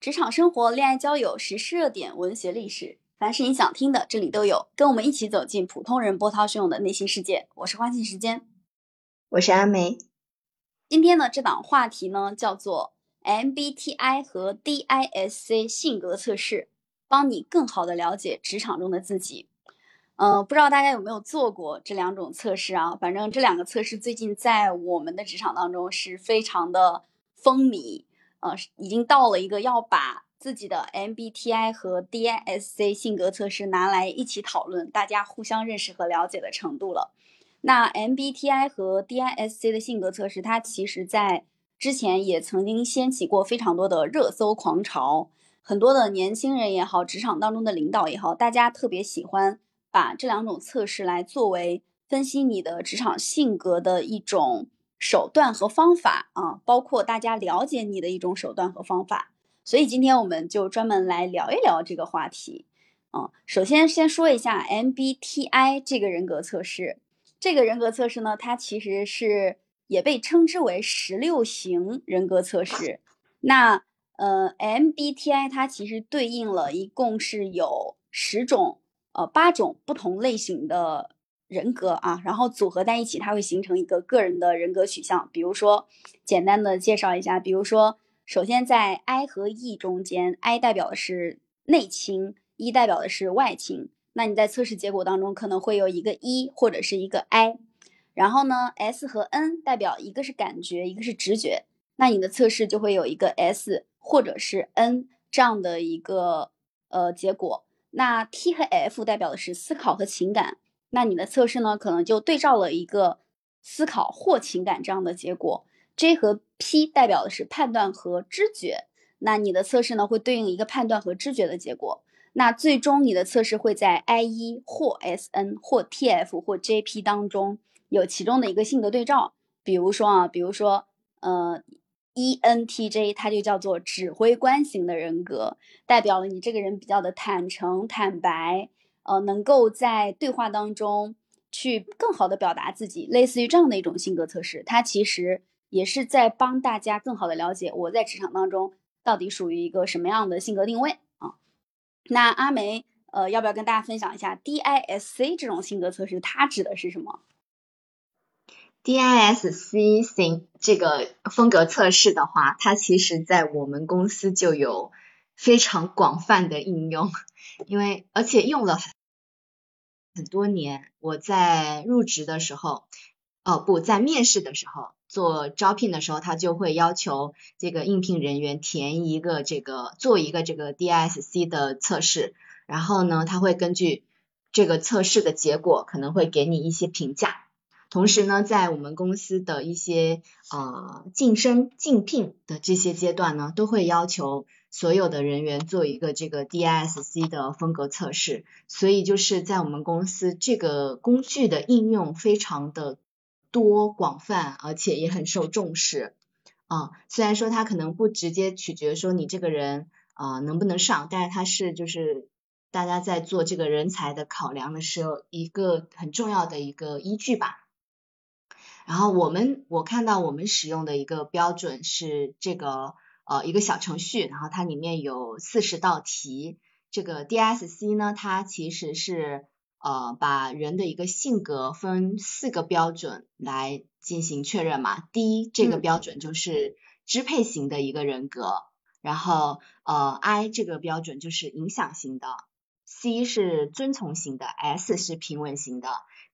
职场生活、恋爱交友、时事热点、文学历史，凡是你想听的，这里都有。跟我们一起走进普通人波涛汹涌的内心世界。我是花信时间，我是阿梅。今天呢，这档话题呢叫做 MBTI 和 DISC 性格测试，帮你更好的了解职场中的自己。嗯，不知道大家有没有做过这两种测试啊？反正这两个测试最近在我们的职场当中是非常的风靡。呃，已经到了一个要把自己的 MBTI 和 DISC 性格测试拿来一起讨论，大家互相认识和了解的程度了。那 MBTI 和 DISC 的性格测试，它其实在之前也曾经掀起过非常多的热搜狂潮，很多的年轻人也好，职场当中的领导也好，大家特别喜欢把这两种测试来作为分析你的职场性格的一种。手段和方法啊，包括大家了解你的一种手段和方法，所以今天我们就专门来聊一聊这个话题。啊，首先先说一下 MBTI 这个人格测试，这个人格测试呢，它其实是也被称之为十六型人格测试。那呃，MBTI 它其实对应了一共是有十种呃八种不同类型的。人格啊，然后组合在一起，它会形成一个个人的人格取向。比如说，简单的介绍一下，比如说，首先在 I 和 E 中间，I 代表的是内倾，E 代表的是外倾。那你在测试结果当中可能会有一个 E 或者是一个 I。然后呢，S 和 N 代表一个是感觉，一个是直觉。那你的测试就会有一个 S 或者是 N 这样的一个呃结果。那 T 和 F 代表的是思考和情感。那你的测试呢，可能就对照了一个思考或情感这样的结果。J 和 P 代表的是判断和知觉，那你的测试呢会对应一个判断和知觉的结果。那最终你的测试会在 I 一或 S N 或 T F 或 J P 当中有其中的一个性格对照。比如说啊，比如说呃 E N T J 它就叫做指挥官型的人格，代表了你这个人比较的坦诚坦白。呃，能够在对话当中去更好的表达自己，类似于这样的一种性格测试，它其实也是在帮大家更好的了解我在职场当中到底属于一个什么样的性格定位啊。那阿梅，呃，要不要跟大家分享一下 DISC 这种性格测试，它指的是什么？DISC 型这个风格测试的话，它其实在我们公司就有。非常广泛的应用，因为而且用了很很多年。我在入职的时候，哦不在面试的时候做招聘的时候，他就会要求这个应聘人员填一个这个做一个这个 DISC 的测试，然后呢，他会根据这个测试的结果，可能会给你一些评价。同时呢，在我们公司的一些呃晋升、竞聘的这些阶段呢，都会要求。所有的人员做一个这个 DISC 的风格测试，所以就是在我们公司这个工具的应用非常的多广泛，而且也很受重视啊。虽然说它可能不直接取决说你这个人啊能不能上，但是它是就是大家在做这个人才的考量的时候一个很重要的一个依据吧。然后我们我看到我们使用的一个标准是这个。呃，一个小程序，然后它里面有四十道题。这个 DSC 呢，它其实是呃把人的一个性格分四个标准来进行确认嘛。第一，这个标准就是支配型的一个人格，然后呃 I 这个标准就是影响型的，C 是遵从型的，S 是平稳型的。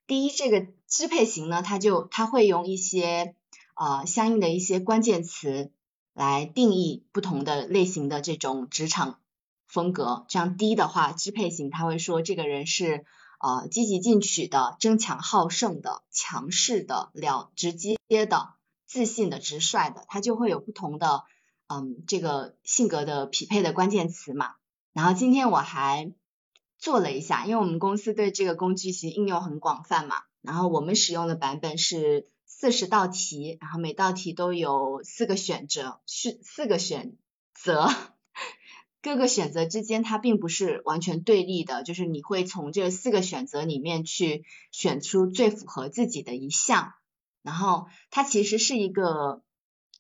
第一，这个支配型呢，它就它会用一些呃相应的一些关键词。来定义不同的类型的这种职场风格，这样低的话，支配型他会说这个人是呃积极进取的、争强好胜的、强势的、了直接的、自信的、直率的，他就会有不同的嗯这个性格的匹配的关键词嘛。然后今天我还做了一下，因为我们公司对这个工具其实应用很广泛嘛，然后我们使用的版本是。四十道题，然后每道题都有四个选择，是四个选择，各个选择之间它并不是完全对立的，就是你会从这四个选择里面去选出最符合自己的一项，然后它其实是一个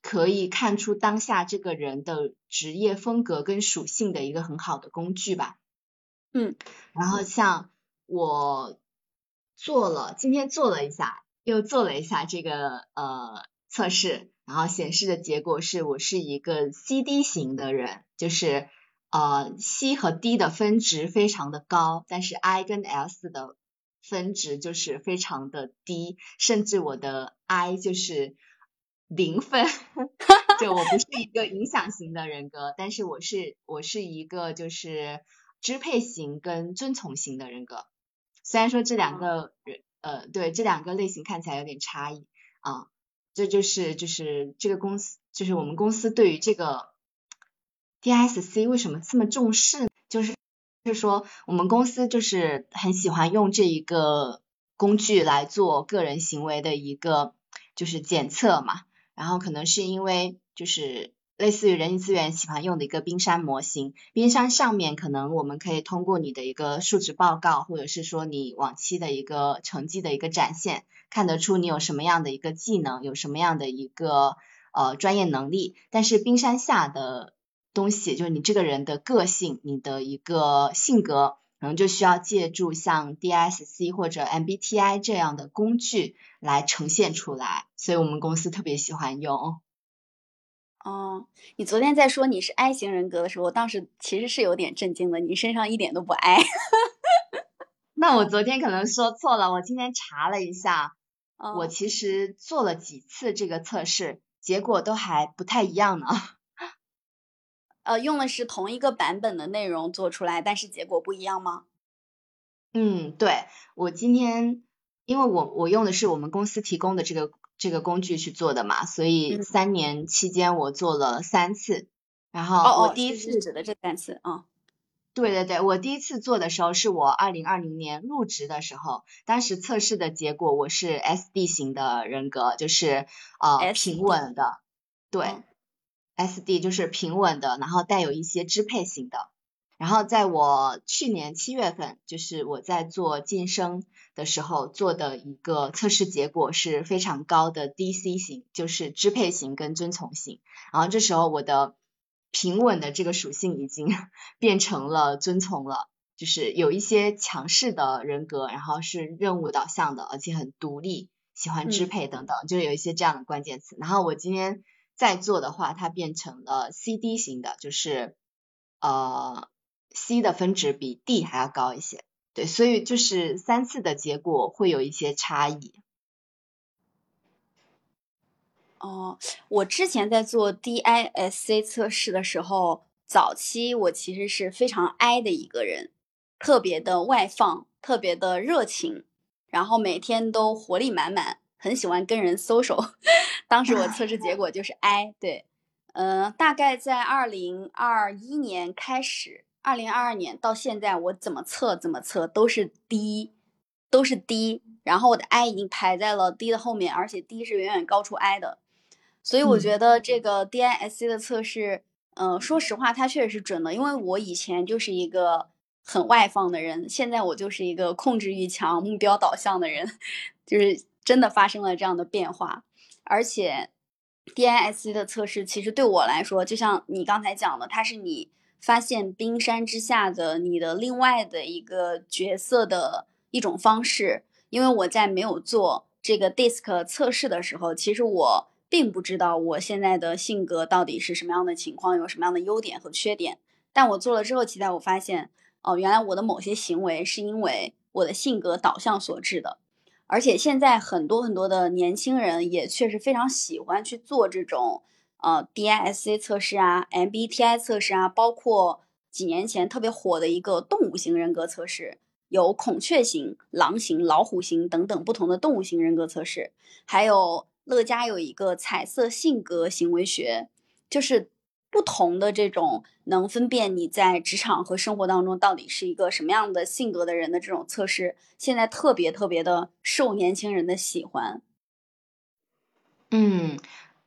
可以看出当下这个人的职业风格跟属性的一个很好的工具吧。嗯，然后像我做了，今天做了一下，又做了一下这个呃测试，然后显示的结果是我是一个 C D 型的人，就是呃 C 和 D 的分值非常的高，但是 I 跟 S 的分值就是非常的低，甚至我的 I 就是零分，就我不是一个影响型的人格，但是我是我是一个就是支配型跟遵从型的人格，虽然说这两个人呃对这两个类型看起来有点差异啊，这就是就是这个公司就是我们公司对于这个 D S C 为什么这么重视，就是就是说我们公司就是很喜欢用这一个工具来做个人行为的一个就是检测嘛，然后可能是因为就是类似于人力资源喜欢用的一个冰山模型，冰山上面可能我们可以通过你的一个述职报告，或者是说你往期的一个成绩的一个展现，看得出你有什么样的一个技能，有什么样的一个呃专业能力，但是冰山下的东西，就是你这个人的个性，你的一个性格，可能就需要借助像 DSC 或者 MBTI 这样的工具来呈现出来，所以我们公司特别喜欢用。哦，你昨天在说你是 I 型人格的时候，我当时其实是有点震惊的，你身上一点都不 I。那我昨天可能说错了，我今天查了一下，哦我其实做了几次这个测试，结果都还不太一样呢。呃，用的是同一个版本的内容做出来，但是结果不一样吗？嗯，对，我今天因为我我用的是我们公司提供的这个这个工具去做的嘛，所以嗯三年期间我做了三次，然后我第一次指的这三次啊。对对对，我第一次做的时候是我二零二零年入职的时候，当时测试的结果我是 SD 型的人格，就是呃平稳的，对、嗯 SD 就是平稳的，然后带有一些支配型的。然后在我去年七月份，就是我在做晋升的时候做的一个测试结果是非常高的 DC 型，就是支配型跟遵从型。然后这时候我的平稳的这个属性已经 变成了遵从了，就是有一些强势的人格，然后是任务导向的，而且很独立，喜欢支嗯配等等，就是有一些这样的关键词。然后我今天在做的话，它变成了 CD 型的，就是呃 C 的分值比 D 还要高一些。对，所以就是三次的结果会有一些差异。哦，我之前在做 DISC 测试的时候，早期我其实是非常 I 的一个人，特别的外放，特别的热情，然后每天都活力满满，很喜欢跟人 social。当时我测试结果就是 I，对，呃，大概在二零二一年开始，二零二二年到现在，我怎么测怎么测都是低都是低然后我的 I 已经排在了 D 的后面，而且 D 是远远高出 I 的。所以我嗯觉得这个 DISC 的测试，嗯、说实话，它确实是准的。因为我以前就是一个很外放的人，现在我就是一个控制欲强、目标导向的人，就是真的发生了这样的变化。而且 DISC 的测试其实对我来说，就像你刚才讲的，它是你发现冰山之下的你的另外的一个角色的一种方式。因为我在没有做这个 DISC 测试的时候，其实我并不知道我现在的性格到底是什么样的情况，有什么样的优点和缺点。但我做了之后，其实我发现，哦，原来我的某些行为是因为我的性格导向所致的。而且现在很多很多的年轻人也确实非常喜欢去做这种呃 DISC 测试啊、MBTI 测试啊，包括几年前特别火的一个动物型人格测试，有孔雀型、狼型、老虎型等等不同的动物型人格测试，还有乐嘉有一个彩色性格行为学，就是不同的这种能分辨你在职场和生活当中到底是一个什么样的性格的人的这种测试，现在特别特别的受年轻人的喜欢。嗯，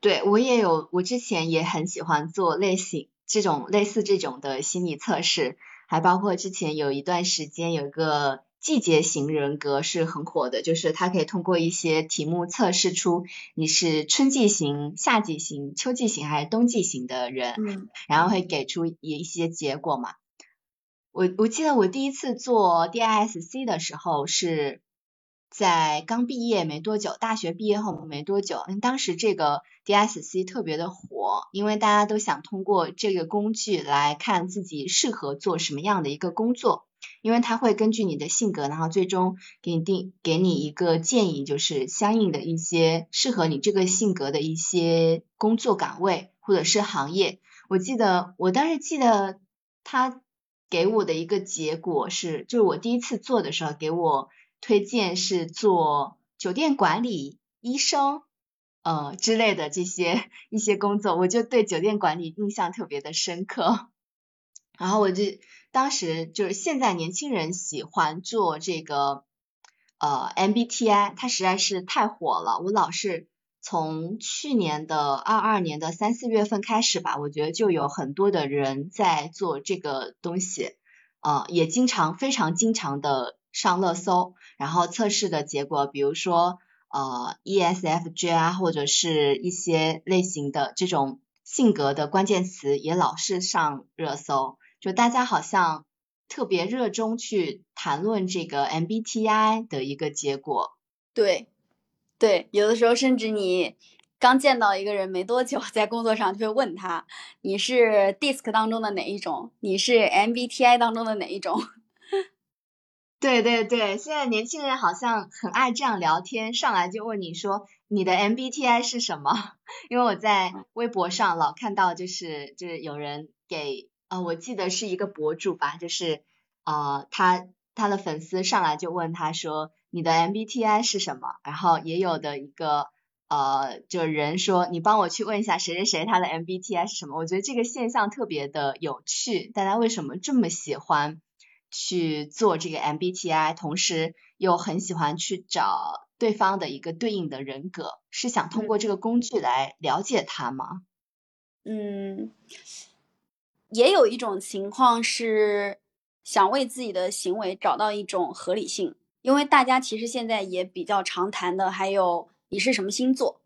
对我也有，我之前也很喜欢做类型这种类似这种的心理测试，还包括之前有一段时间有一个季节型人格是很火的，就是它可以通过一些题目测试出你是春季型、夏季型、秋季型还是冬季型的人，嗯然后会给出一些结果嘛。我我记得我第一次做 DISC 的时候是在刚毕业没多久，大学毕业后没多久，当时这个 DSC 特别的火，因为大家都想通过这个工具来看自己适合做什么样的一个工作，因为它会根据你的性格，然后最终给你定给你一个建议，就是相应的一些适合你这个性格的一些工作岗位或者是行业。我记得我当时记得他给我的一个结果是，就是我第一次做的时候给我推荐是做酒店管理、医生，呃之类的这些 一些工作，我就对酒店管理印象特别的深刻。然后我就当时就是现在年轻人喜欢做这个呃 MBTI，它实在是太火了，我老是从去年的二二年的三四月份开始吧，我觉得就有很多的人在做这个东西，呃，也经常非常经常的上热搜，然后测试的结果，比如说呃 ESFJ 啊，或者是一些类型的这种性格的关键词也老是上热搜，就大家好像特别热衷去谈论这个 MBTI 的一个结果。对，对，有的时候甚至你刚见到一个人没多久，在工作上就会问他，你是 DISC 当中的哪一种？你是 MBTI 当中的哪一种？对对对，现在年轻人好像很爱这样聊天，上来就问你说你的 MBTI 是什么？因为我在微博上老看到，就是就是有人给呃，我记得是一个博主吧，就是呃他他的粉丝上来就问他说你的 MBTI 是什么？然后也有的一个呃就人说你帮我去问一下谁谁谁他的 MBTI 是什么？我觉得这个现象特别的有趣，大家为什么这么喜欢？去做这个 MBTI，同时又很喜欢去找对方的一个对应的人格，是想通过这个工具来了解他吗？嗯，也有一种情况是想为自己的行为找到一种合理性，因为大家其实现在也比较常谈的，还有你是什么星座，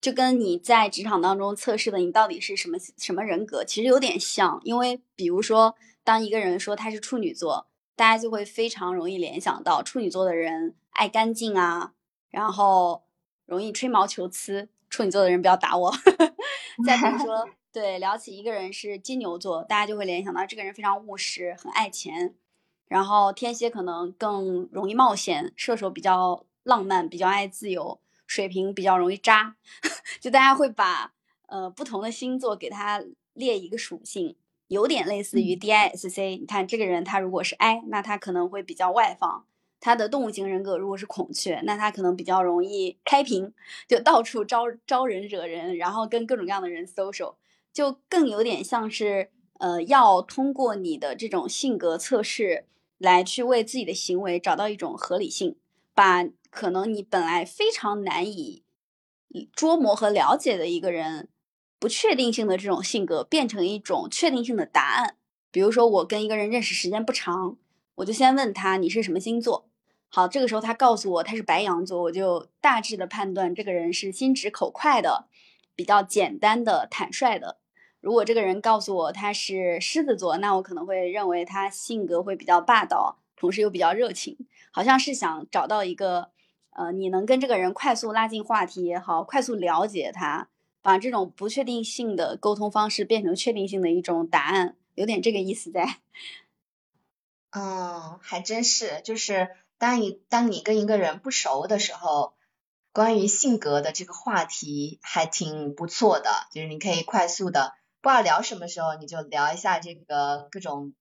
就跟你在职场当中测试的你到底是什么什么人格，其实有点像，因为比如说。当一个人说他是处女座，大家就会非常容易联想到处女座的人爱干净啊，然后容易吹毛求疵。处女座的人不要打我。再比如说，对，聊起一个人是金牛座，大家就会联想到这个人非常务实，很爱钱。然后天蝎可能更容易冒险，射手比较浪漫，比较爱自由，水瓶比较容易渣。就大家会把呃不同的星座给他列一个属性。有点类似于 DISC，你看这个人他如果是 I，那他可能会比较外放；他的动物型人格如果是孔雀，那他可能比较容易开屏，就到处招招人惹人，然后跟各种各样的人 social，就更有点像是呃要通过你的这种性格测试来去为自己的行为找到一种合理性，把可能你本来非常难以捉摸和了解的一个人。不确定性的这种性格变成一种确定性的答案。比如说，我跟一个人认识时间不长，我就先问他你是什么星座。好，这个时候他告诉我他是白羊座，我就大致的判断这个人是心直口快的，比较简单的、坦率的。如果这个人告诉我他是狮子座，那我可能会认为他性格会比较霸道，同时又比较热情，好像是想找到一个呃，你能跟这个人快速拉近话题也好，快速了解他。把这种不确定性的沟通方式变成确定性的一种答案，有点这个意思在。哦，还真是，就是当你当你跟一个人不熟的时候，关于性格的这个话题还挺不错的，就是你可以快速的不知道聊什么时候，你就聊一下这个各种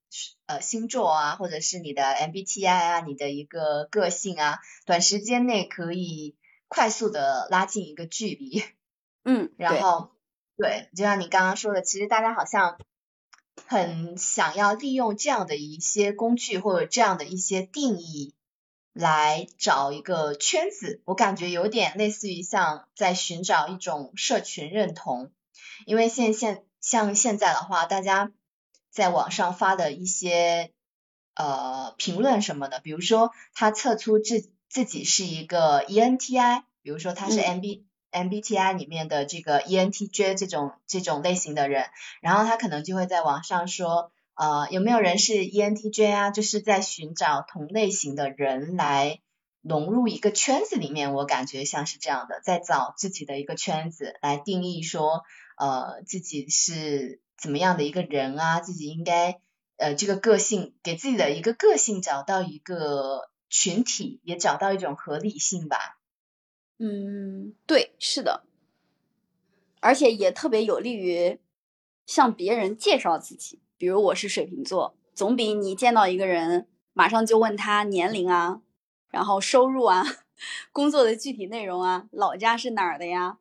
呃星座啊，或者是你的 MBTI 啊，你的一个个性啊，短时间内可以快速的拉近一个距离。嗯，然后对，就像你刚刚说的，其实大家好像很想要利用这样的一些工具或者这样的一些定义来找一个圈子，我感觉有点类似于像在寻找一种社群认同，因为现现像现在的话，大家在网上发的一些呃评论什么的，比如说他测出自自己是一个 ENTI，比如说他是 MB MBTI 里面的这个 ENTJ 这种这种类型的人，然后他可能就会在网上说，呃，有没有人是 ENTJ 啊？就是在寻找同类型的人来融入一个圈子里面，我感觉像是这样的，在找自己的一个圈子来定义说，呃，自己是怎么样的一个人啊？自己应该呃这个个性给自己的一个个性找到一个群体，也找到一种合理性吧。嗯，对，是的，而且也特别有利于向别人介绍自己。比如我是水瓶座，总比你见到一个人马上就问他年龄啊，然后收入啊，工作的具体内容啊，老家是哪儿的呀，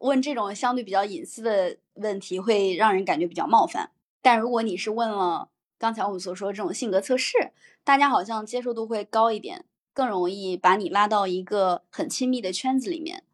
问这种相对比较隐私的问题，会让人感觉比较冒犯。但如果你是问了刚才我们所说这种性格测试，大家好像接受度会高一点。更容易把你拉到一个很亲密的圈子里面。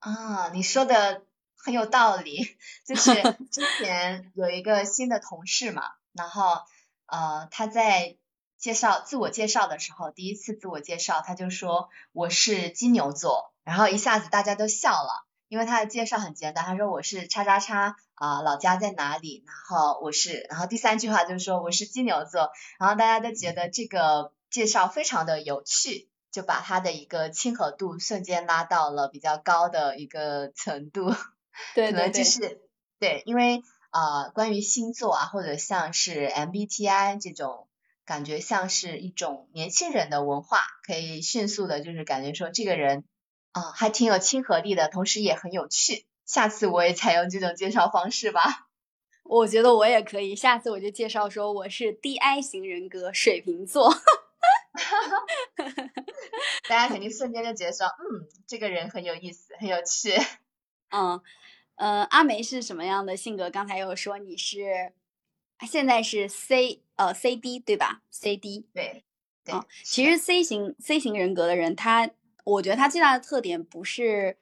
啊，你说的很有道理。就是 之前有一个新的同事嘛，然后呃他在介绍自我介绍的时候，第一次自我介绍他就说我是金牛座，然后一下子大家都笑了，因为他的介绍很简单，他说我是叉叉叉啊，老家在哪里，然后我是，然后第三句话就是说我是金牛座，然后大家都觉得这个。介绍非常的有趣，就把他的一个亲和度瞬间拉到了比较高的一个程度。对对对。可能就是对，因为啊，关于星座啊，或者像是 MBTI 这种，感觉像是一种年轻人的文化，可以迅速的，就是感觉说这个人啊，还挺有亲和力的，同时也很有趣。下次我也采用这种介绍方式吧。我觉得我也可以，下次我就介绍说我是 DI 型人格，水瓶座。大家肯定 瞬间就觉得说，嗯，这个人很有意思，很有趣。嗯，呃，阿梅是什么样的性格？刚才有说你是，现在是 C 呃 CD 对吧？CD 对。啊，其实 C 型 C 型人格的人，他我觉得他最大的特点不是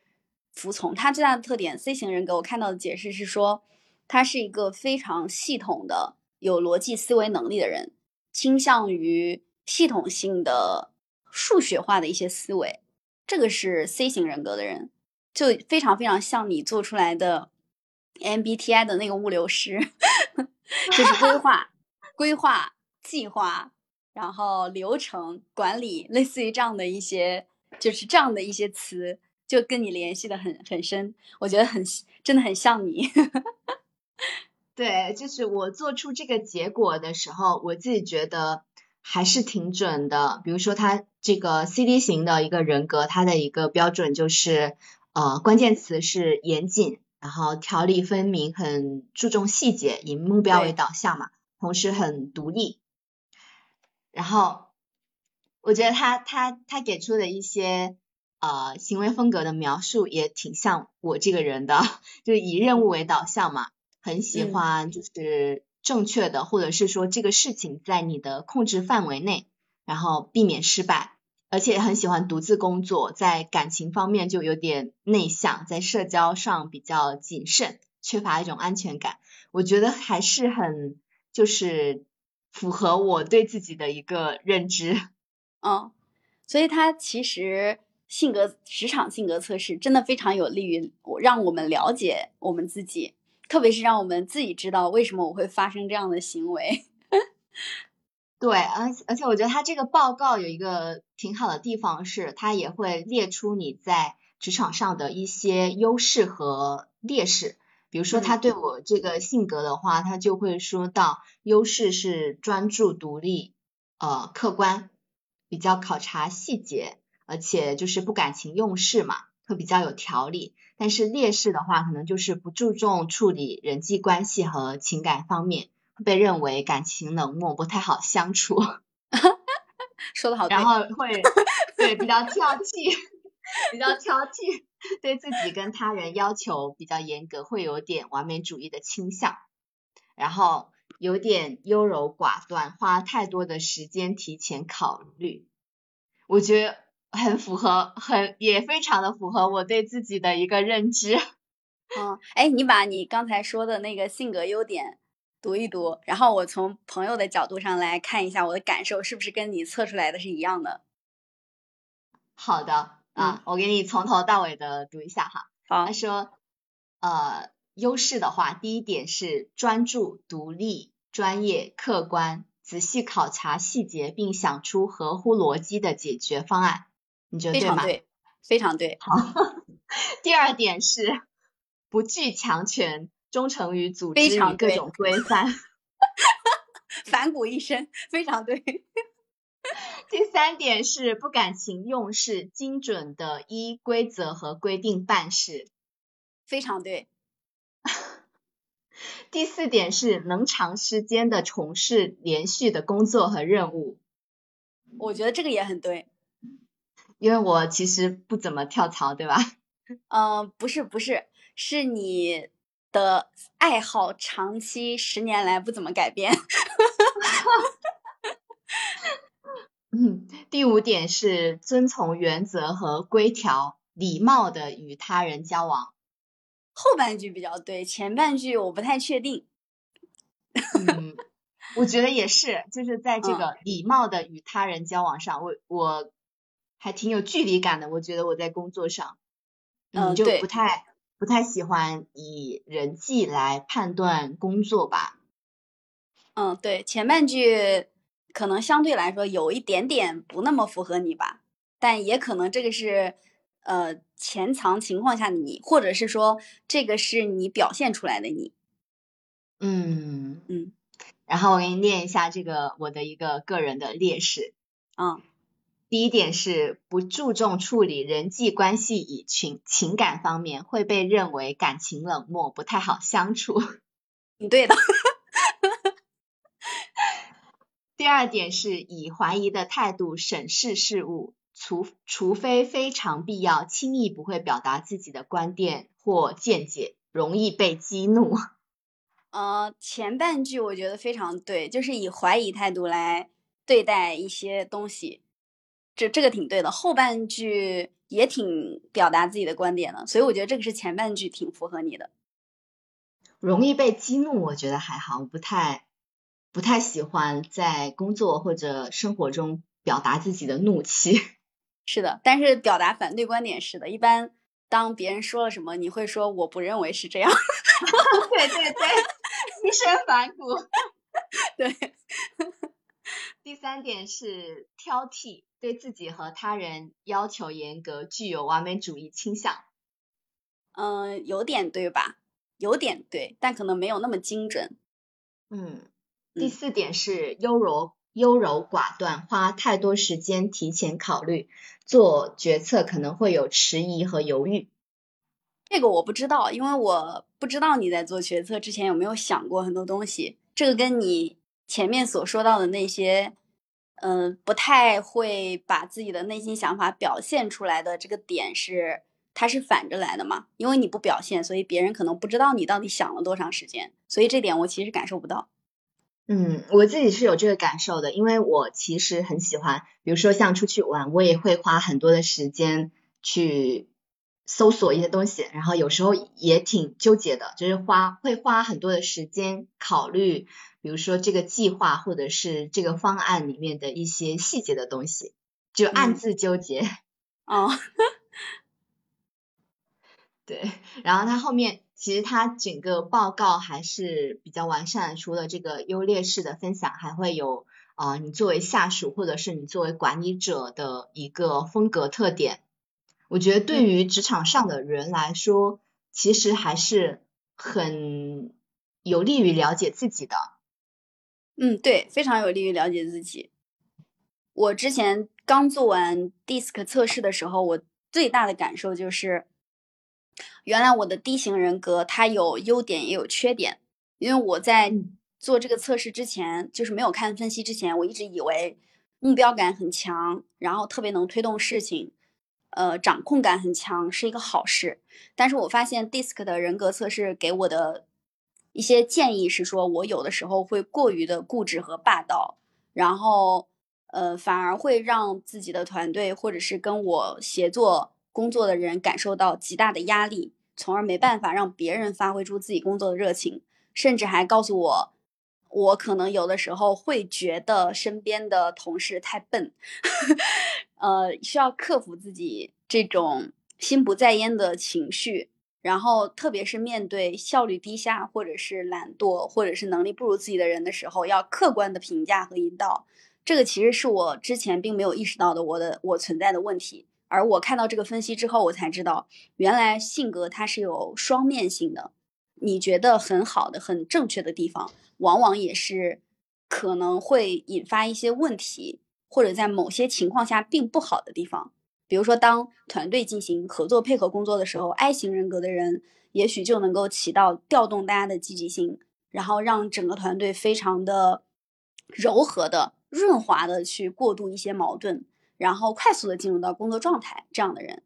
服从，他最大的特点 C 型人格，我看到的解释是说，他是一个非常系统的、有逻辑思维能力的人，倾向于。系统性的数学化的一些思维，这个是 C 型人格的人，就非常非常像你做出来的 MBTI 的那个物流师，就是规划、规划、计划，然后流程管理，类似于这样的一些，就是这样的一些词，就跟你联系的很很深，我觉得很真的很像你。对，就是我做出这个结果的时候，我自己觉得。还是挺准的，比如说他这个 C D 型的一个人格，他的一个标准就是呃关键词是严谨，然后条理分明，很注重细节，以目标为导向嘛，同时很独立。然后我觉得他他他给出的一些呃行为风格的描述也挺像我这个人的，就是以任务为导向嘛，很喜欢就是。正确的，或者是说这个事情在你的控制范围内，然后避免失败，而且很喜欢独自工作，在感情方面就有点内向，在社交上比较谨慎，缺乏一种安全感。我觉得还是很就是符合我对自己的一个认知。嗯，所以他其实性格职场性格测试真的非常有利于我让我们了解我们自己。特别是让我们自己知道为什么我会发生这样的行为。对，而而且我觉得他这个报告有一个挺好的地方是，他也会列出你在职场上的一些优势和劣势。比如说他对我这个性格的话，他就会说到优势是专注、独立、呃客观，比较考察细节，而且就是不感情用事嘛，会比较有条理。但是劣势的话，可能就是不注重处理人际关系和情感方面，会被认为感情冷漠，不太好相处。说的好。然后会对比较挑剔，比较挑剔，对自己跟他人要求比较严格，会有点完美主义的倾向。然后有点优柔寡断，花太多的时间提前考虑。我觉得。很符合，很也非常的符合我对自己的一个认知。嗯，哎，你把你刚才说的那个性格优点读一读，然后我从朋友的角度上来看一下我的感受是不是跟你测出来的是一样的。好的啊，我给你从头到尾的读一下哈。好，他说，呃，优势的话，第一点是专注、独立、专业、客观，仔细考察细节，并想出合乎逻辑的解决方案。你觉得对吗？对，非常对。好，第二点是不惧强权。忠诚于组织与各种规范，反骨一生，非常对。第三点是不感情用事，精准的依规则和规定办事，非常对。第四点是能长时间的从事连续的工作和任务，我觉得这个也很对，因为我其实不怎么跳槽，对吧？嗯，不是不是，是你。的爱好长期十年来不怎么改变。嗯，第五点是遵从原则和规条，礼貌的与他人交往。后半句比较对，前半句我不太确定。嗯，我觉得也是，就是在这个礼貌的与他人交往上，我我还挺有距离感的。我觉得我在工作上，嗯，就不太。不太喜欢以人际来判断工作吧。嗯，对，前半句可能相对来说有一点点不那么符合你吧，但也可能这个是呃潜藏情况下的你，或者是说这个是你表现出来的你。嗯嗯。然后我给你念一下这个我的一个个人的劣势。嗯。第一点是不注重处理人际关系，以情情感方面会被认为感情冷漠，不太好相处。你 对的。第二点是以怀疑的态度审视事物，除除非非常必要，轻易不会表达自己的观点或见解，容易被激怒。呃，前半句我觉得非常对，就是以怀疑态度来对待一些东西。这这个挺对的，后半句也挺表达自己的观点的，所以我觉得这个是前半句挺符合你的。容易被激怒，我觉得还好，我不太不太喜欢在工作或者生活中表达自己的怒气。是的，但是表达反对观点是的，一般当别人说了什么，你会说我不认为是这样。对 对对，一身反骨。对。第三点是挑剔。对自己和他人要求严格，具有完美主义倾向。嗯，有点对吧？有点对，但可能没有那么精准。嗯。第四点是优柔优柔寡断，花太多时间提前考虑，做决策可能会有迟疑和犹豫。这个我不知道，因为我不知道你在做决策之前有没有想过很多东西。这个跟你前面所说到的那些。嗯，不太会把自己的内心想法表现出来的这个点是，它是反着来的嘛？因为你不表现，所以别人可能不知道你到底想了多长时间，所以这点我其实感受不到。嗯，我自己是有这个感受的，因为我其实很喜欢，比如说像出去玩，我也会花很多的时间去搜索一些东西，然后有时候也挺纠结的，就是花会花很多的时间考虑。比如说这个计划或者是这个方案里面的一些细节的东西，就暗自纠结。哦，对。然后他后面其实它整个报告还是比较完善，除了这个优劣势的分享，还会有啊你作为下属或者是你作为管理者的一个风格特点。我觉得对于职场上的人来说，其实还是很有利于了解自己的。嗯，对，非常有利于了解自己。我之前刚做完 DISC 测试的时候，我最大的感受就是，原来我的 D 型人格它有优点也有缺点。因为我在做这个测试之前，就是没有看分析之前，我一直以为目标感很强，然后特别能推动事情，呃，掌控感很强是一个好事。但是我发现 DISC 的人格测试给我的。一些建议是说，我有的时候会过于的固执和霸道，然后呃，反而会让自己的团队或者是跟我协作工作的人感受到极大的压力，从而没办法让别人发挥出自己工作的热情，甚至还告诉我，我可能有的时候会觉得身边的同事太笨，呃，需要克服自己这种心不在焉的情绪。然后，特别是面对效率低下，或者是懒惰，或者是能力不如自己的人的时候，要客观的评价和引导。这个其实是我之前并没有意识到的，我的我存在的问题。而我看到这个分析之后，我才知道，原来性格它是有双面性的。你觉得很好的、很正确的地方，往往也是可能会引发一些问题，或者在某些情况下并不好的地方。比如说，当团队进行合作配合工作的时候，I 型人格的人也许就能够起到调动大家的积极性，然后让整个团队非常的柔和的、润滑的去过渡一些矛盾，然后快速的进入到工作状态。这样的人，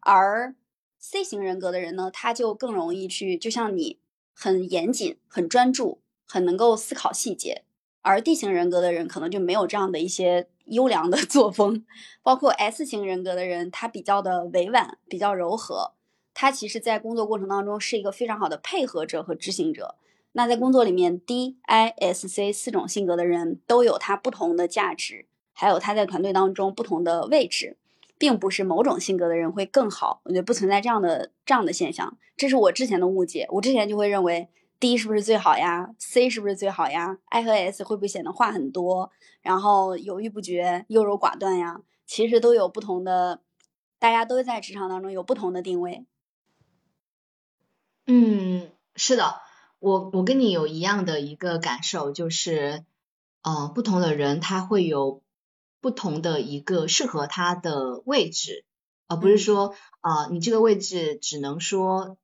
而 C 型人格的人呢，他就更容易去，就像你很严谨、很专注、很能够思考细节，而 D 型人格的人可能就没有这样的一些。优良的 作风，包括 S 型人格的人，他比较的委婉，比较柔和。他其实，在工作过程当中是一个非常好的配合者和执行者。那在工作里面，D、I、S、C 四种性格的人都有他不同的价值，还有他在团队当中不同的位置，并不是某种性格的人会更好。我觉得不存在这样的这样的现象，这是我之前的误解。我之前就会认为。D 是不是最好呀？C 是不是最好呀？I 和 S 会不会显得话很多，然后犹豫不决、优柔寡断呀？其实都有不同的，大家都在职场当中有不同的定位。嗯，是的，我我跟你有一样的一个感受，就是，呃，不同的人他会有不同的一个适合他的位置，而不是说，啊，你这个位置只能说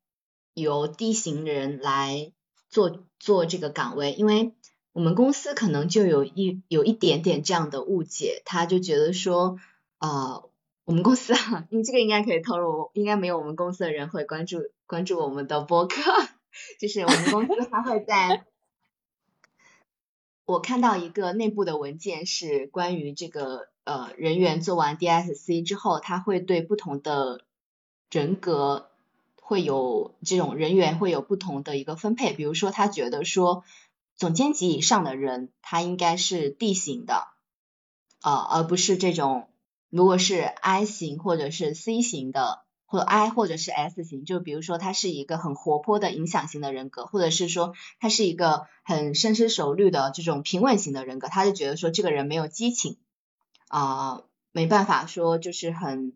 由 D 型人来。做做这个岗位，因为我们公司可能就有一有一点点这样的误解，他就觉得说，呃，我们公司啊，你这个应该可以透露，应该没有我们公司的人会关注关注我们的播客，就是我们公司他会在，我看到一个内部的文件是关于这个呃人员做完 DSC 之后，他会对不同的人格。会有这种人员会有不同的一个分配，比如说他觉得说总监级以上的人他应该是 D 型的，呃，而不是这种如果是 I 型或者是 C 型的，或 I 或者是 S 型，就比如说他是一个很活泼的影响型的人格，或者是说他是一个很深思熟虑的这种平稳型的人格，他就觉得说这个人没有激情，啊，没办法说就是很。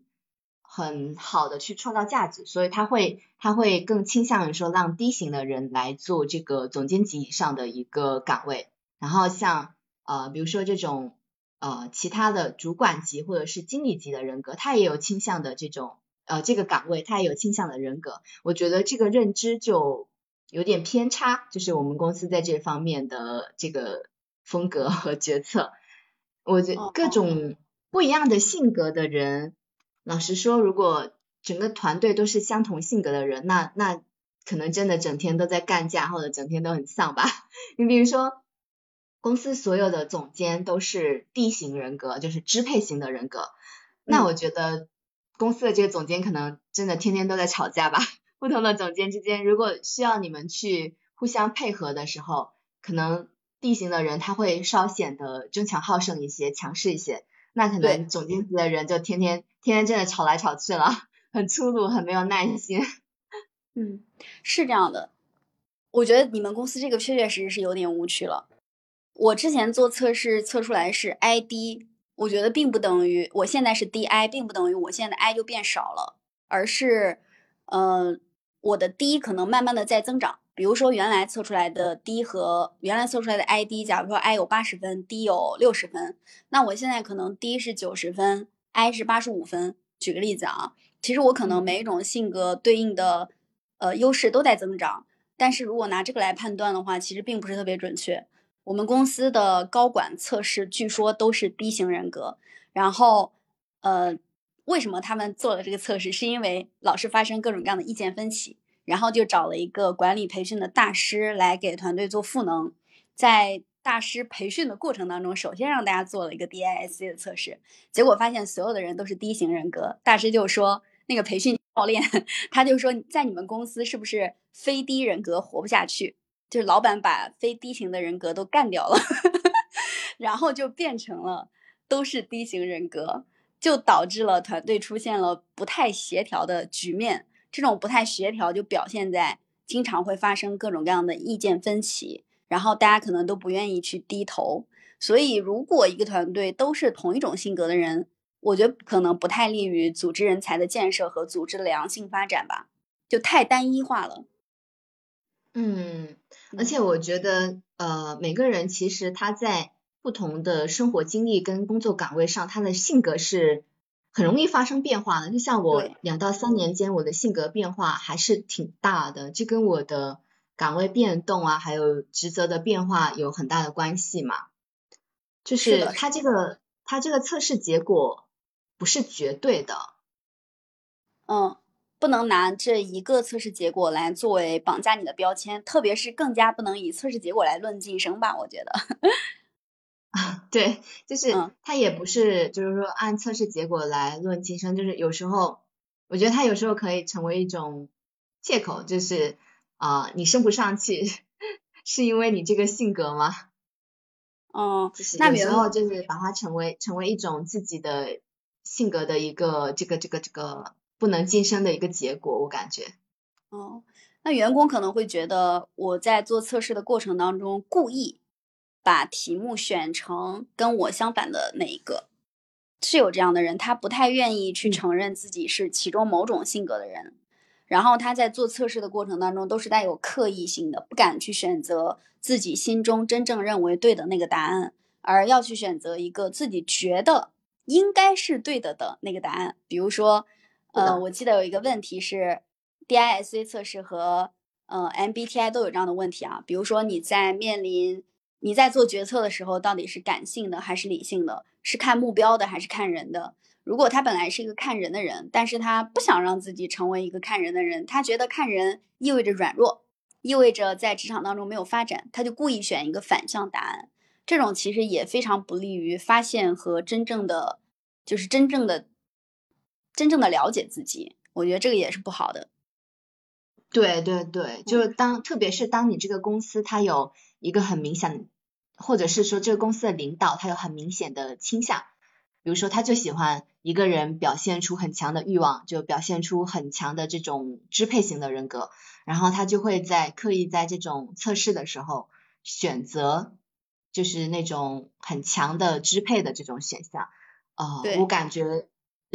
很好的去创造价值，所以他会他会更倾向于说让 D 型的人来做这个总监级以上的一个岗位，然后像呃比如说这种呃其他的主管级或者是经理级的人格，他也有倾向的这种呃这个岗位他也有倾向的人格，我觉得这个认知就有点偏差，就是我们公司在这方面的这个风格和决策，我觉各种不一样的性格的人。老实说，如果整个团队都是相同性格的人，那那可能真的整天都在干架，或者整天都很丧吧。你比如说，公司所有的总监都是 D 型人格，就是支配型的人格，那我觉得公司的这个总监可能真的天天都在吵架吧。不同的总监之间，如果需要你们去互相配合的时候，可能 D 型的人他会稍显得争强好胜一些，强势一些。那可能总经级的人就天天天天真的吵来吵去了，很粗鲁，很没有耐心。嗯，是这样的。我觉得你们公司这个确确实实是有点无趣了。我之前做测试测出来是 I D，我觉得并不等于我现在是 D I，并不等于我现在的 I 就变少了，而是，呃，我的 D 可能慢慢的在增长。比如说，原来测出来的 D 和原来测出来的 ID，假如说 I 有八十分，D 有六十分，那我现在可能 D 是九十分，I 是八十五分。举个例子啊，其实我可能每一种性格对应的呃优势都在增长，但是如果拿这个来判断的话，其实并不是特别准确。我们公司的高管测试据说都是 D 型人格，然后呃，为什么他们做了这个测试？是因为老是发生各种各样的意见分歧。然后就找了一个管理培训的大师来给团队做赋能，在大师培训的过程当中，首先让大家做了一个 DISC 的测试，结果发现所有的人都是 D 型人格。大师就说，那个培训教练 他就说，在你们公司是不是非 D 人格活不下去？就是老板把非 D 型的人格都干掉了，然后就变成了都是 D 型人格，就导致了团队出现了不太协调的局面。这种不太协调就表现在经常会发生各种各样的意见分歧，然后大家可能都不愿意去低头。所以，如果一个团队都是同一种性格的人，我觉得可能不太利于组织人才的建设和组织的良性发展吧，就太单一化了。嗯，而且我觉得，呃，每个人其实他在不同的生活经历跟工作岗位上，他的性格是很容易发生变化的。就像我两到三年间，我的性格变化还是挺大的，这跟我的岗位变动啊，还有职责的变化有很大的关系嘛。就是他这个他这个测试结果不是绝对的。嗯。不能拿这一个测试结果来作为绑架你的标签，特别是更加不能以测试结果来论晋升吧？我觉得，啊，对，就是他也不是，就是说按测试结果来论晋升，就是有时候，我觉得他有时候可以成为一种借口，就是啊，你升不上去，是因为你这个性格吗？哦，那有时候就是把它成为成为一种自己的性格的一个这个这个这个。不能晋升的一个结果，我感觉。哦，那员工可能会觉得我在做测试的过程当中，故意把题目选成跟我相反的那一个，是有这样的人，他不太愿意去承认自己是其中某种性格的人，然后他在做测试的过程当中都是带有刻意性的，不敢去选择自己心中真正认为对的那个答案，而要去选择一个自己觉得应该是对的的那个答案，比如说。呃，我记得有一个问题是，DISC 测试和呃 MBTI 都有这样的问题啊。比如说你在面临你在做决策的时候，到底是感性的还是理性的？是看目标的还是看人的？如果他本来是一个看人的人，但是他不想让自己成为一个看人的人，他觉得看人意味着软弱，意味着在职场当中没有发展，他就故意选一个反向答案。这种其实也非常不利于发现和真正的，就是真正的。真正的了解自己，我觉得这个也是不好的。对对对，就是当特别是当你这个公司它有一个很明显，或者是说这个公司的领导他有很明显的倾向，比如说他就喜欢一个人表现出很强的欲望，就表现出很强的这种支配型的人格，然后他就会在刻意在这种测试的时候选择就是那种很强的支配的这种选项。啊，我感觉。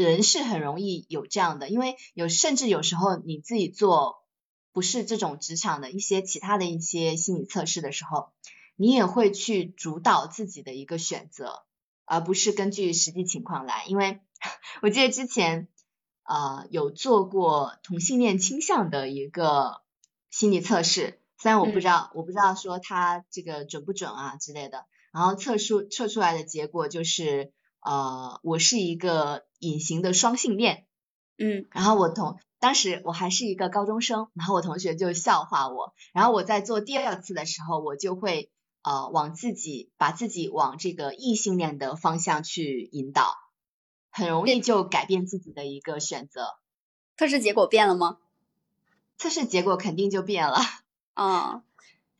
人是很容易有这样的，因为有甚至有时候你自己做不是这种职场的一些其他的一些心理测试的时候，你也会去主导自己的一个选择，而不是根据实际情况来。因为我记得之前呃有做过同性恋倾向的一个心理测试，虽然我不知道我不知道说它这个准不准啊之类的，然后测出测出来的结果就是呃我是一个。隐形的双性恋，嗯，然后我同当时我还是一个高中生，然后我同学就笑话我，然后我在做第二次的时候，我就会呃往自己把自己往这个异性恋的方向去引导，很容易就改变自己的一个选择。测试结果变了吗？测试结果肯定就变了。啊，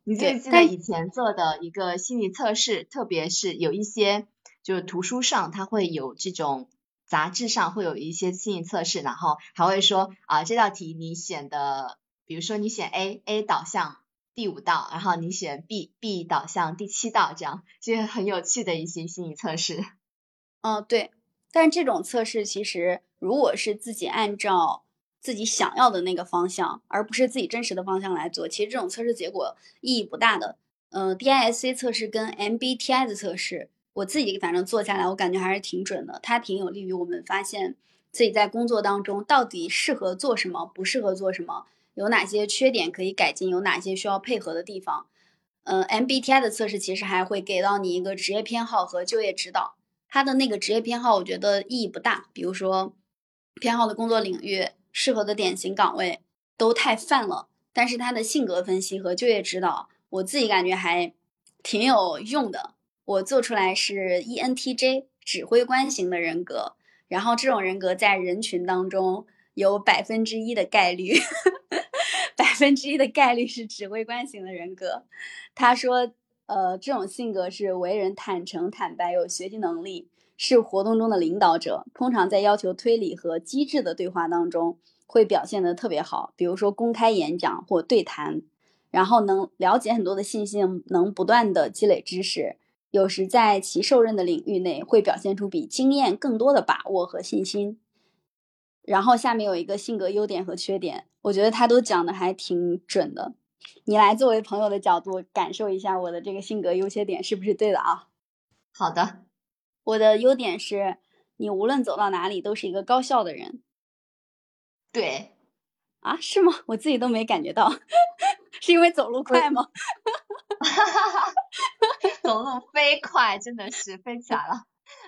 你记不记得以前做的一个心理测试，特别是有一些就是图书上它会有这种。杂志上会有一些心理测试，然后还会说啊，这道题你选的，比如说你选 A，A 导向第五道，然后你选 B，B 导向第七道，这样这些很有趣的一些心理测试。嗯，对。但这种测试其实如果是自己按照自己想要的那个方向，而不是自己真实的方向来做，其实这种测试结果意义不大的。嗯，DISC 测试跟 MBTI 的测试。我自己反正做下来，我感觉还是挺准的。它挺有利于我们发现自己在工作当中到底适合做什么，不适合做什么，有哪些缺点可以改进，有哪些需要配合的地方。嗯，MBTI 的测试其实还会给到你一个职业偏好和就业指导。它的那个职业偏好，我觉得意义不大。比如说，偏好的工作领域、适合的典型岗位都太泛了。但是它的性格分析和就业指导，我自己感觉还挺有用的。我做出来是 ENTJ 指挥官型的人格，然后这种人格在人群当中有百分之一的概率 百分之一的概率是指挥官型的人格。他说，呃，这种性格是为人坦诚、坦白，有学习能力，是活动中的领导者。通常在要求推理和机智的对话当中，会表现得特别好。比如说公开演讲或对谈，然后能了解很多的信息，能不断的积累知识。有时在其受任的领域内，会表现出比经验更多的把握和信心。然后下面有一个性格优点和缺点，我觉得他都讲的还挺准的。你来作为朋友的角度感受一下我的这个性格优缺点是不是对的啊？好的，我的优点是你无论走到哪里都是一个高效的人。对，啊，是吗？我自己都没感觉到，是因为走路快吗？哈哈哈，走路飞快，真的是飞起来了，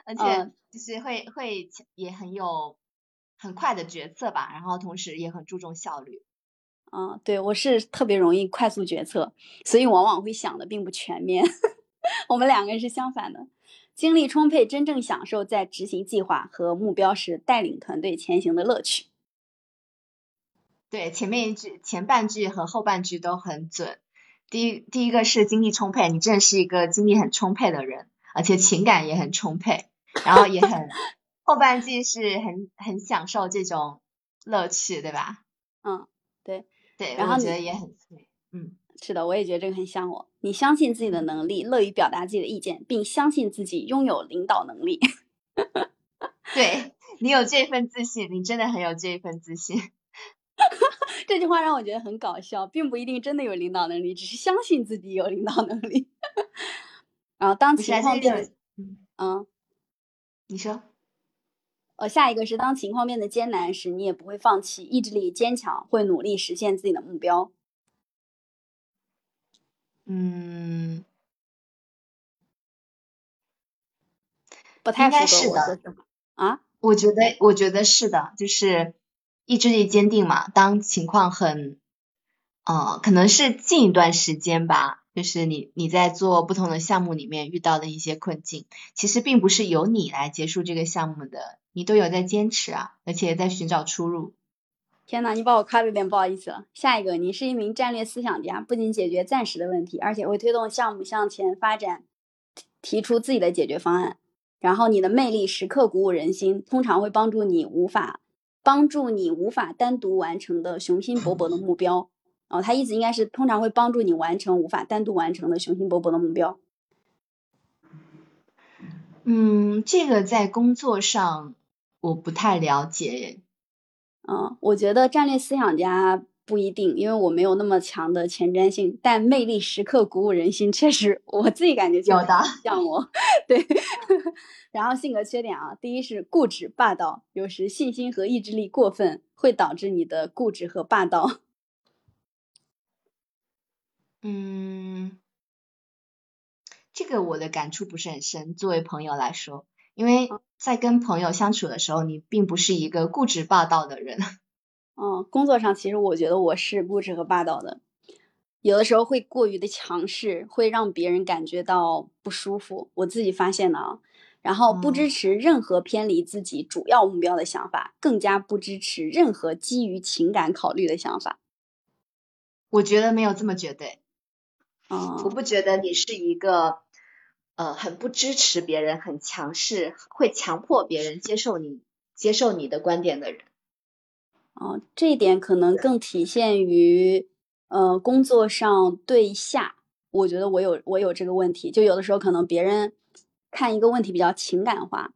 而且就是会会也很有很快的决策吧，然后同时也很注重效率。嗯，对我是特别容易快速决策，所以往往会想的并不全面。我们两个人是相反的，精力充沛，真正享受在执行计划和目标时带领团队前行的乐趣。对，前面一句、前半句和后半句都很准。第一，第一个是精力充沛，你真的是一个精力很充沛的人，而且情感也很充沛，然后也很后半句是很很享受这种乐趣，对吧？嗯，对对，然后觉得也很对，嗯，是的，我也觉得这个很像我。你相信自己的能力，乐于表达自己的意见，并相信自己拥有领导能力。对你有这份自信，你真的很有这份自信。这句话让我觉得很搞笑，并不一定真的有领导能力，只是相信自己有领导能力。然后当情况变，嗯，你说，呃，下一个是当情况变得艰难时，你也不会放弃，意志力坚强，会努力实现自己的目标。嗯，不太应该是的啊，我觉得，我觉得是的，就是。意志力坚定嘛，当情况很，呃，可能是近一段时间吧，就是你你在做不同的项目里面遇到的一些困境，其实并不是由你来结束这个项目的，你都有在坚持啊，而且在寻找出路。天呐，你把我夸了一遍不好意思了。下一个，你是一名战略思想家，不仅解决暂时的问题，而且会推动项目向前发展，提出自己的解决方案。然后你的魅力时刻鼓舞人心，通常会帮助你无法。帮助你无法单独完成的雄心勃勃的目标，哦，他意思应该是通常会帮助你完成无法单独完成的雄心勃勃的目标。嗯，这个在工作上我不太了解。嗯，我觉得战略思想家。不一定，因为我没有那么强的前瞻性，但魅力时刻鼓舞人心，确实我自己感觉有的像我。对，然后性格缺点啊，第一是固执霸道，有时信心和意志力过分，会导致你的固执和霸道。嗯，这个我的感触不是很深。作为朋友来说，因为在跟朋友相处的时候，你并不是一个固执霸道的人。嗯，工作上其实我觉得我是固执和霸道的，有的时候会过于的强势，会让别人感觉到不舒服。我自己发现的啊，然后不支持任何偏离自己主要目标的想法，更加不支持任何基于情感考虑的想法。我觉得没有这么绝对。嗯，我不觉得你是一个呃很不支持别人、很强势、会强迫别人接受你、接受你的观点的人。哦，这一点可能更体现于，呃，工作上对下，我觉得我有我有这个问题，就有的时候可能别人看一个问题比较情感化，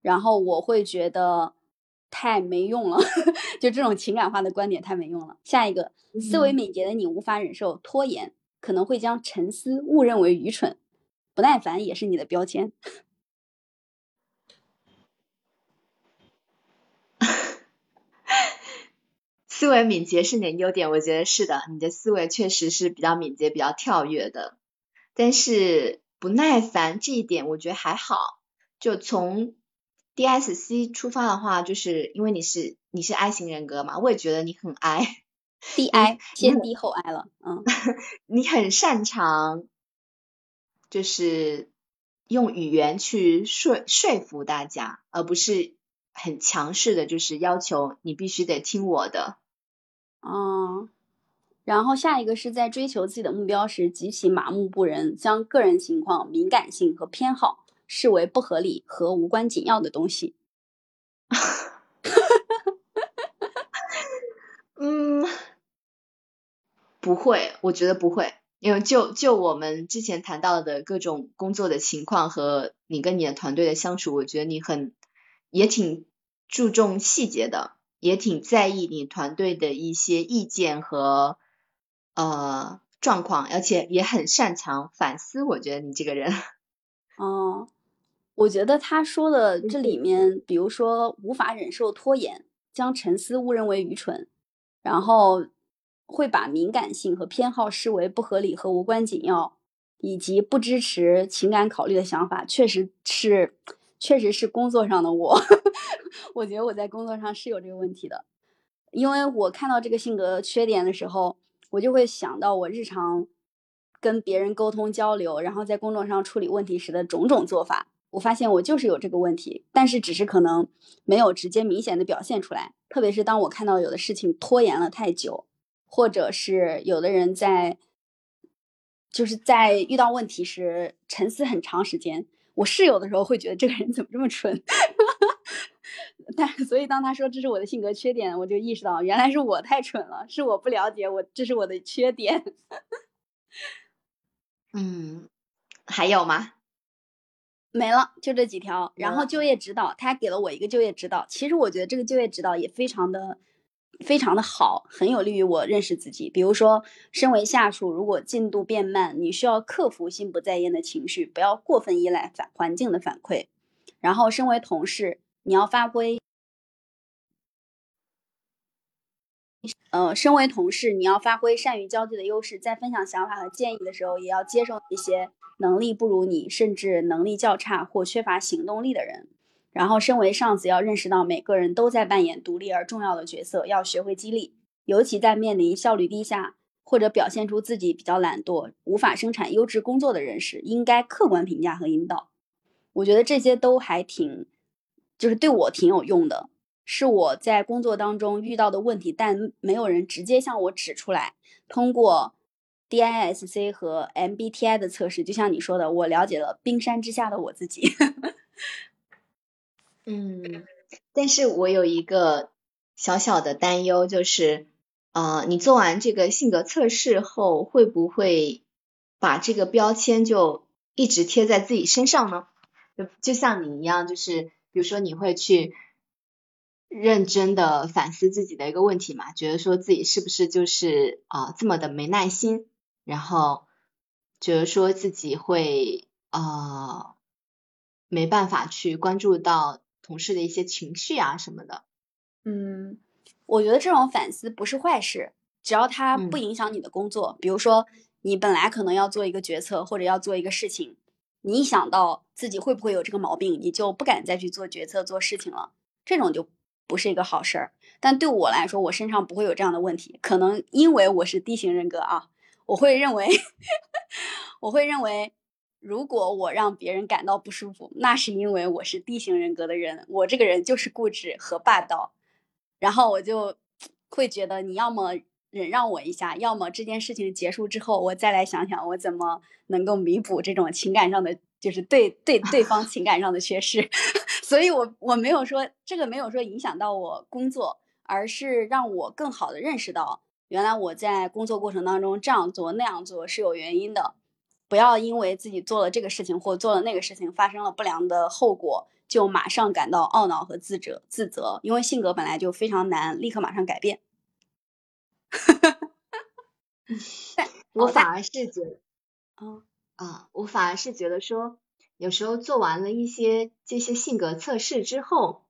然后我会觉得太没用了，就这种情感化的观点太没用了。下一个，思维敏捷的你无法忍受拖延，可能会将沉思误认为愚蠢，不耐烦也是你的标签。思维敏捷是你的优点，我觉得是的，你的思维确实是比较敏捷、比较跳跃的。但是不耐烦这一点，我觉得还好。就从 DSC 出发的话，就是因为你是你是 I 型人格嘛，我也觉得你很 I，DI 先 D 后 I 了，嗯，你很擅长就是用语言去说说服大家，而不是很强势的，就是要求你必须得听我的。哦，然后下一个是在追求自己的目标时极其麻木不仁，将个人情况、敏感性和偏好视为不合理和无关紧要的东西。嗯，不会，我觉得不会，因为就就我们之前谈到的各种工作的情况和你跟你的团队的相处，我觉得你很也挺注重细节的，也挺在意你团队的一些意见和呃状况，而且也很擅长反思。我觉得你这个人，哦，我觉得他说的这里面，比如说无法忍受拖延，将沉思误认为愚蠢。然后会把敏感性和偏好视为不合理和无关紧要，以及不支持情感考虑的想法，确实是，确实是工作上的我。我觉得我在工作上是有这个问题的，因为我看到这个性格缺点的时候，我就会想到我日常跟别人沟通交流，然后在工作上处理问题时的种种做法。我发现我就是有这个问题，但是只是可能没有直接明显的表现出来。特别是当我看到有的事情拖延了太久，或者是有的人在，就是在遇到问题时沉思很长时间，我是有的时候会觉得这个人怎么这么蠢。但所以当他说这是我的性格缺点，我就意识到原来是我太蠢了，是我不了解我，这是我的缺点。嗯，还有吗？没了，就这几条。然后就业指导，他还给了我一个就业指导。其实我觉得这个就业指导也非常的、非常的好，很有利于我认识自己。比如说，身为下属，如果进度变慢，你需要克服心不在焉的情绪，不要过分依赖反环境的反馈。然后，身为同事，你要发挥，呃，身为同事，你要发挥善于交际的优势，在分享想法和建议的时候，也要接受一些。能力不如你，甚至能力较差或缺乏行动力的人。然后，身为上司，要认识到每个人都在扮演独立而重要的角色，要学会激励，尤其在面临效率低下或者表现出自己比较懒惰、无法生产优质工作的人时，应该客观评价和引导。我觉得这些都还挺，就是对我挺有用的，是我在工作当中遇到的问题，但没有人直接向我指出来。通过。DISC 和 MBTI 的测试，就像你说的，我了解了冰山之下的我自己。嗯，但是我有一个小小的担忧，就是，呃，你做完这个性格测试后，会不会把这个标签就一直贴在自己身上呢？就就像你一样，就是比如说你会去认真的反思自己的一个问题嘛，觉得说自己是不是就是啊这么的没耐心？然后觉得说自己会啊没办法去关注到同事的一些情绪啊什么的。嗯，我觉得这种反思不是坏事，只要它不影响你的工作。比如说，你本来可能要做一个决策或者要做一个事情，你一想到自己会不会有这个毛病，你就不敢再去做决策做事情了。这种就不是一个好事儿。但对我来说，我身上不会有这样的问题，可能因为我是 D 型人格啊。我会认为，我会认为，如果我让别人感到不舒服，那是因为我是 D 型人格的人，我这个人就是固执和霸道，然后我就会觉得你要么忍让我一下，要么这件事情结束之后，我再来想想我怎么能够弥补这种情感上的，就是对对对方情感上的缺失。所以我我没有说这个没有说影响到我工作，而是让我更好的认识到。原来我在工作过程当中这样做那样做是有原因的，不要因为自己做了这个事情或做了那个事情发生了不良的后果，就马上感到懊恼和自责自责，因为性格本来就非常难立刻马上改变。我反而是觉得，啊啊，我反而是觉得说，有时候做完了一些这些性格测试之后。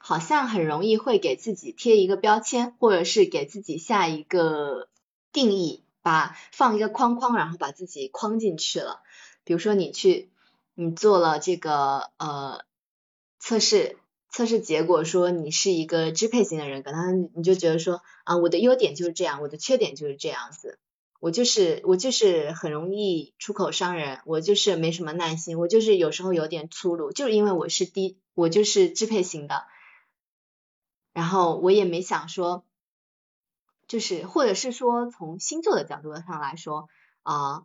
好像很容易会给自己贴一个标签，或者是给自己下一个定义，把放一个框框，然后把自己框进去了。比如说你去，你做了这个呃测试，测试结果说你是一个支配型的人格，然后你就觉得说啊，我的优点就是这样，我的缺点就是这样子，我就是我就是很容易出口伤人，我就是没什么耐心，我就是有时候有点粗鲁，就是因为我是低，我就是支配型的。然后我也没想说就是或者是说从星座的角度上来说啊。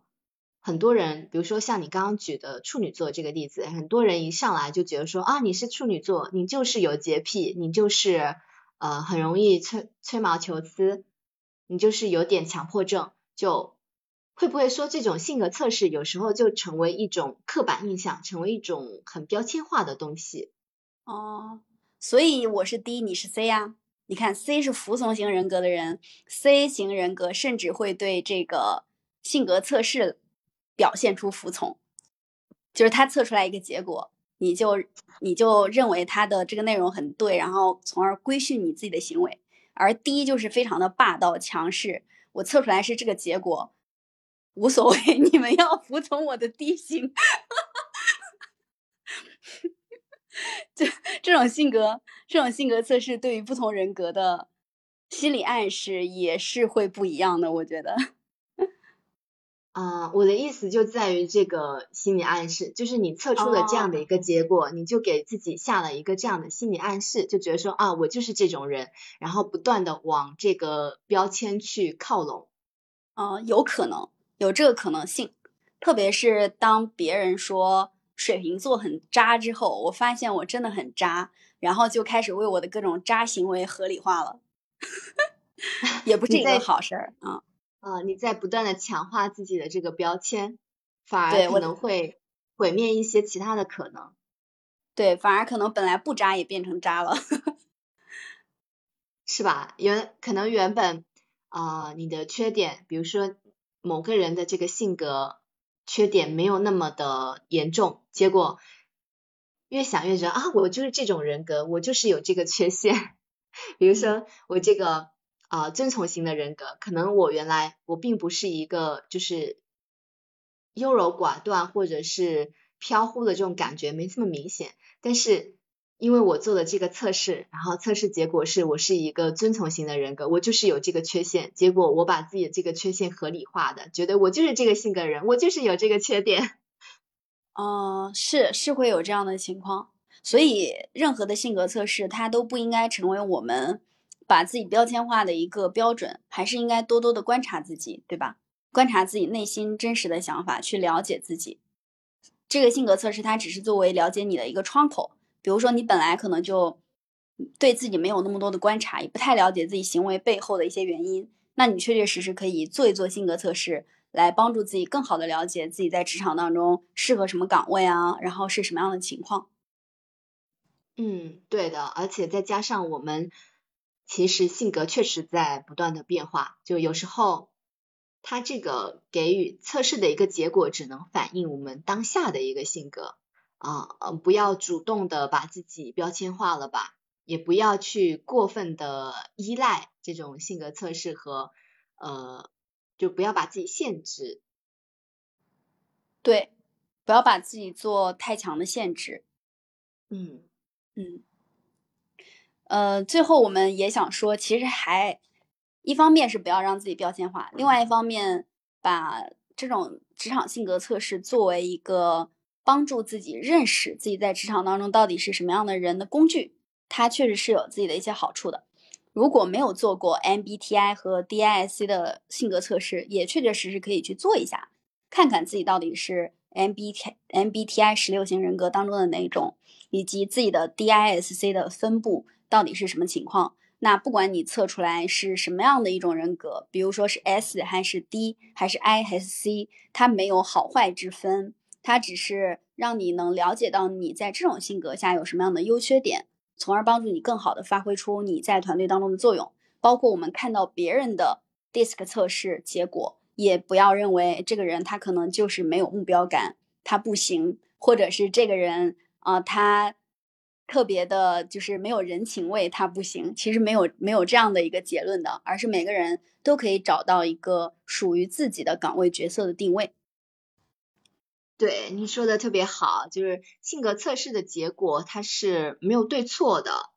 很多人，比如说像你刚刚举的处女座这个例子，很多人一上来就觉得说啊，你是处女座，你就是有洁癖，你就是呃很容易吹吹毛求疵，你就是有点强迫症，就会不会说这种性格测试有时候就成为一种刻板印象，成为一种很标签化的东西？哦，所以我是 D，你是 C 呀？你看 C 是服从型人格的人，C 型人格甚至会对这个性格测试。表现出服从，就是他测出来一个结果，你就你就认为他的这个内容很对，然后从而规训你自己的行为。而 D 就是非常的霸道强势，我测出来是这个结果，无所谓，你们要服从我的 D 型。这这种性格，这种性格测试对于不同人格的心理暗示也是会不一样的，我觉得。啊，我的意思就在于这个心理暗示，就是你测出了这样的一个结果，你就给自己下了一个这样的心理暗示，就觉得说啊，我就是这种人，然后不断的往这个标签去靠拢。啊，有可能有这个可能性，特别是当别人说水瓶座很渣之后，我发现我真的很渣，然后就开始为我的各种渣行为合理化了，也不是一个好事儿啊。啊，你在不断的强化自己的这个标签，反而可能会毁灭一些其他的可能。对，反而可能本来不渣也变成渣了，是吧？原可能原本啊，你的缺点，比如说某个人的这个性格缺点没有那么的严重，结果越想越觉得啊，我就是这种人格，我就是有这个缺陷。比如说我这个。啊，遵从型的人格，可能我原来我并不是一个就是优柔寡断或者是飘忽的这种感觉没这么明显，但是因为我做的这个测试，然后测试结果是我是一个遵从型的人格，我就是有这个缺陷，结果我把自己的这个缺陷合理化的，觉得我就是这个性格人，我就是有这个缺点。哦，是是会有这样的情况，所以任何的性格测试它都不应该成为我们。把自己标签化的一个标准，还是应该多多的观察自己，对吧？观察自己内心真实的想法，去了解自己。这个性格测试它只是作为了解你的一个窗口。比如说，你本来可能就对自己没有那么多的观察，也不太了解自己行为背后的一些原因，那你确确实实可以做一做性格测试，来帮助自己更好的了解自己在职场当中适合什么岗位啊，然后是什么样的情况。嗯，对的，而且再加上我们。其实性格确实在不断的变化，就有时候他这个给予测试的一个结果，只能反映我们当下的一个性格啊，嗯，不要主动的把自己标签化了吧，也不要去过分的依赖这种性格测试和呃，就不要把自己限制，对，不要把自己做太强的限制，嗯。嗯。呃，最后我们也想说，其实还一方面是不要让自己标签化，另外一方面把这种职场性格测试作为一个帮助自己认识自己在职场当中到底是什么样的人的工具，它确实是有自己的一些好处的。如果没有做过 MBTI 和 DISC 的性格测试，也确确实实可以去做一下，看看自己到底是 MBT MBTI 十六型人格当中的哪一种，以及自己的 DISC 的分布。到底是什么情况？那不管你测出来是什么样的一种人格，比如说是 S 还是 D 还是 I 还是 C，它没有好坏之分，它只是让你能了解到你在这种性格下有什么样的优缺点，从而帮助你更好的发挥出你在团队当中的作用。包括我们看到别人的 DISC 测试结果，也不要认为这个人他可能就是没有目标感，他不行，或者是这个人啊他。特别的，就是没有人情味，他不行。其实没有没有这样的一个结论的，而是每个人都可以找到一个属于自己的岗位角色的定位。对，你说的特别好，就是性格测试的结果它是没有对错的。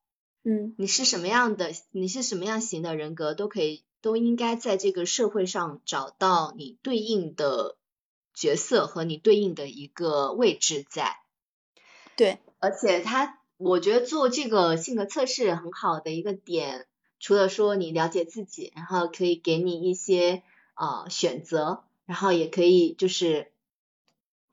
嗯，你是什么样的，你是什么样型的人格，都可以都应该在这个社会上找到你对应的角色和你对应的一个位置在。对，而且他。我觉得做这个性格测试很好的一个点，除了说你了解自己，然后可以给你一些呃选择，然后也可以就是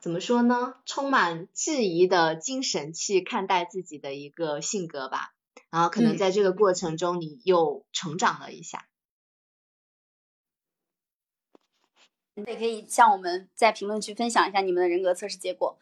怎么说呢，充满质疑的精神去看待自己的一个性格吧。然后可能在这个过程中，你又成长了一下。你也可以向我们在评论区分享一下你们的人格测试结果。